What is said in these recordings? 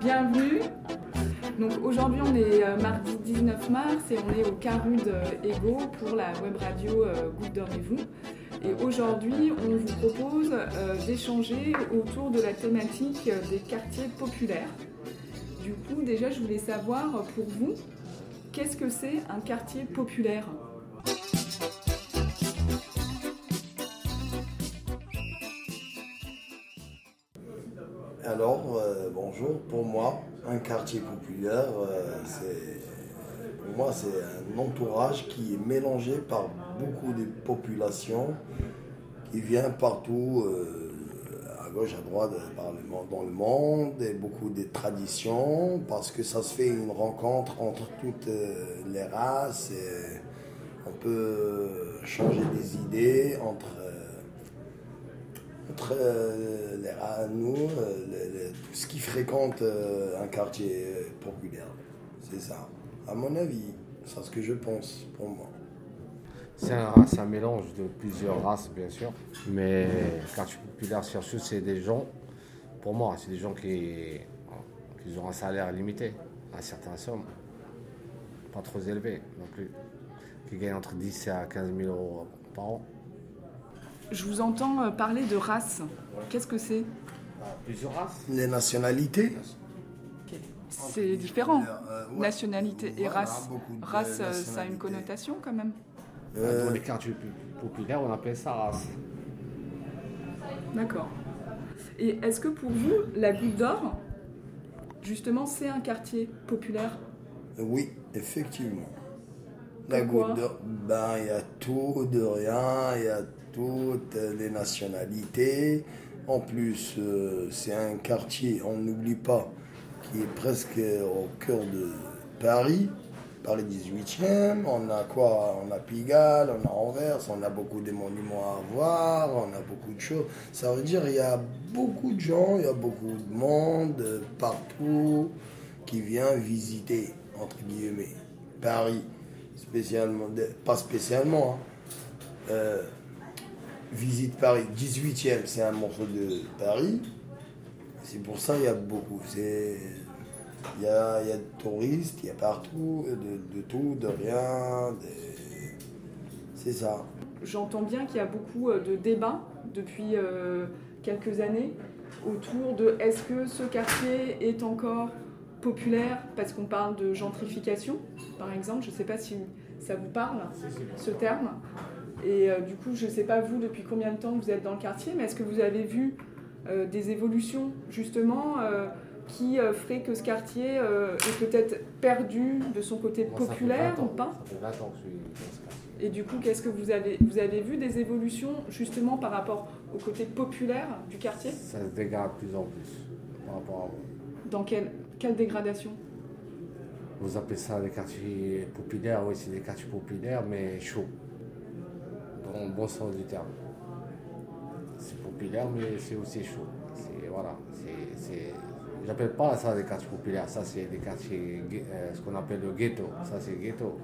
Bienvenue. Donc aujourd'hui on est euh, mardi 19 mars et on est au Carude Ego pour la web radio euh, Goutte Dormez-vous. Et aujourd'hui on vous propose euh, d'échanger autour de la thématique des quartiers populaires. Du coup déjà je voulais savoir pour vous, qu'est-ce que c'est un quartier populaire? Alors, euh, bonjour. Pour moi, un quartier populaire, euh, c'est pour moi c'est un entourage qui est mélangé par beaucoup de populations qui vient partout, euh, à gauche, à droite, dans le monde, et beaucoup de traditions, parce que ça se fait une rencontre entre toutes les races. Et on peut changer des idées entre euh, entre les ra- nous, euh, les- tout ce qui fréquente euh, un quartier euh, populaire. C'est ça. À mon avis, c'est ce que je pense pour moi. C'est un, c'est un mélange de plusieurs races, bien sûr. Mais quartier populaire, surtout, c'est des gens, pour moi, c'est des gens qui, qui ont un salaire limité, à certaines sommes, pas trop élevé non plus, qui gagnent entre 10 à 15 000 euros par an. Je vous entends euh, parler de race. Qu'est-ce que c'est? Plusieurs races Les nationalités C'est différent. Euh, ouais. Nationalité et Voilà, race. Race, euh, ça a une connotation quand même. Euh, Dans les quartiers pu- populaires, on appelle ça race. D'accord. Et est-ce que pour vous, la Goutte d'Or, justement, c'est un quartier populaire? Oui, effectivement. La goutte d'or, ben, il y a tout de rien, il y a toutes les nationalités. En plus, euh, c'est un quartier, on n'oublie pas, qui est presque au cœur de Paris, Paris 18e. On a quoi? On a Pigalle, on a Anvers, on a beaucoup de monuments à voir, on a beaucoup de choses. Ça veut dire qu'il y a beaucoup de gens, il y a beaucoup de monde partout qui vient visiter, entre guillemets, Paris. Spécialement, pas spécialement, hein. Euh, visite Paris 18e, c'est un morceau de Paris. C'est pour ça qu'il y a beaucoup. Il y a, y a de touristes, il y a partout, de, de tout, de rien. C'est ça. J'entends bien qu'il y a beaucoup euh, de débats depuis euh, quelques années autour de est-ce que ce quartier est encore populaire parce qu'on parle de gentrification, par exemple. Je ne sais pas si ça vous parle, ce terme. Et euh, du coup, je ne sais pas vous depuis combien de temps vous êtes dans le quartier, mais est-ce que vous avez vu euh, des évolutions justement euh, qui feraient que ce quartier est peut-être perdu de son côté Moi, populaire 20 ou pas Ça fait 20 ans que je suis dans ce quartier. et du coup, qu'est-ce que vous avez Vous avez vu des évolutions justement par rapport au côté populaire du quartier? Ça se dégrade de plus en plus par rapport à. Dans quelle, quelle dégradation? Vous appelez ça des quartiers populaires, oui, c'est des quartiers populaires, mais chauds. Dans le bon sens du terme. C'est populaire, mais c'est aussi chaud. C'est, voilà, c'est, c'est... J'appelle pas ça des quartiers populaires, ça c'est des quartiers, euh, ce qu'on appelle le ghetto. Ça c'est ghetto.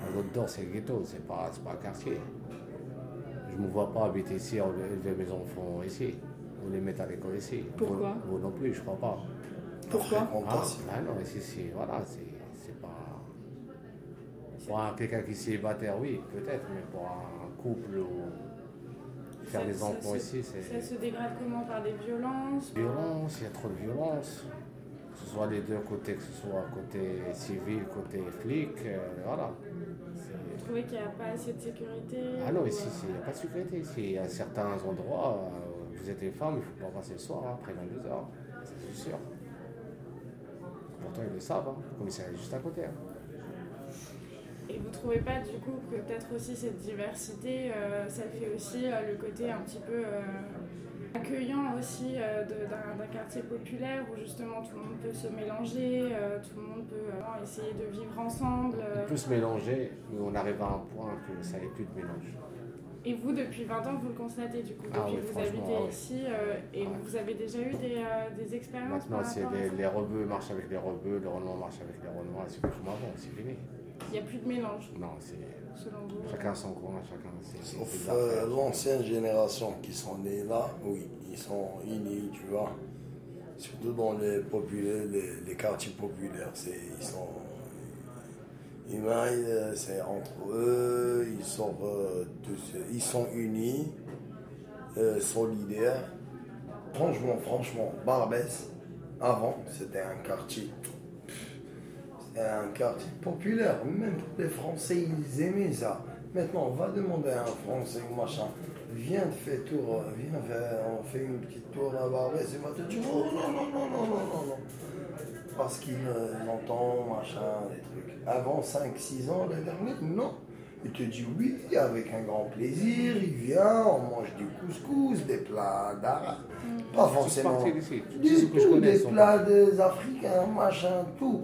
La Côte d'Or c'est ghetto, c'est pas, c'est pas un quartier. Je me vois pas habiter ici, élever mes enfants ici, ou les mettre à l'école ici. Pourquoi? Vous, vous non plus, je crois pas. Pourquoi? Ah, ah non, ici, c'est, voilà, c'est, c'est pas. Pour un, quelqu'un qui est célibataire, oui, peut-être, mais pour un couple ou faire Ça- des enfants ici, Ça se dégrade comment Par des violences Violence, il y a trop de violence. Que ce soit les deux côtés, que ce soit côté civil, côté flic, euh, voilà. Vous trouvez qu'il n'y a pas assez de sécurité Ah non, ici, euh, il n'y a pas de sécurité. Ici, a certains endroits, euh, vous êtes une femme, il ne faut pas passer le soir, hein, après 22 heures, c'est sûr. Pourtant, ils le savent, hein. le commissariat est juste à côté. hein. Et vous trouvez pas du coup que peut-être aussi cette diversité, euh, ça fait aussi euh, le côté un petit peu euh, accueillant aussi d'un quartier populaire où justement tout le monde peut se mélanger, tout le monde peut essayer de vivre ensemble. On peut se mélanger, mais on arrive à un point que ça n'est plus de mélange. Et vous, depuis 20 ans, vous le constatez du coup, depuis Ah oui, que vous habitez ah oui. ici, euh, et Ah vous avez déjà eu des, euh, des expériences Maintenant, c'est les, les rebeux marchent avec les rebeux, les renois marchent avec les renois, c'est plus comme avant, c'est fini. Il n'y a plus de mélange, Non, c'est selon vous. chacun son coin, chacun ses, Sauf euh, l'ancienne génération qui sont nés là, oui, ils sont unis, tu vois. Surtout dans les populaires, les, les quartiers populaires, c'est, ils sont. Ils, euh, c'est entre eux, ils sont euh, tous, ils sont unis, euh, solidaires. Franchement, franchement, Barbès, avant, c'était un quartier. Un quartier populaire. Même les Français, ils aimaient ça. Maintenant, on va demander à un Français, machin, viens faire tour, viens faire, on fait une petite tour il va te dire, oh non, non, non, non, non, non, non. Parce qu'il euh, entend, machin, des trucs. Avant 5-6 ans, les derniers, non. Il te dit oui, avec un grand plaisir, il vient, on mange du couscous, des plats d'arabe. Pas forcément. je tout, des plats des Africains, machin, tout.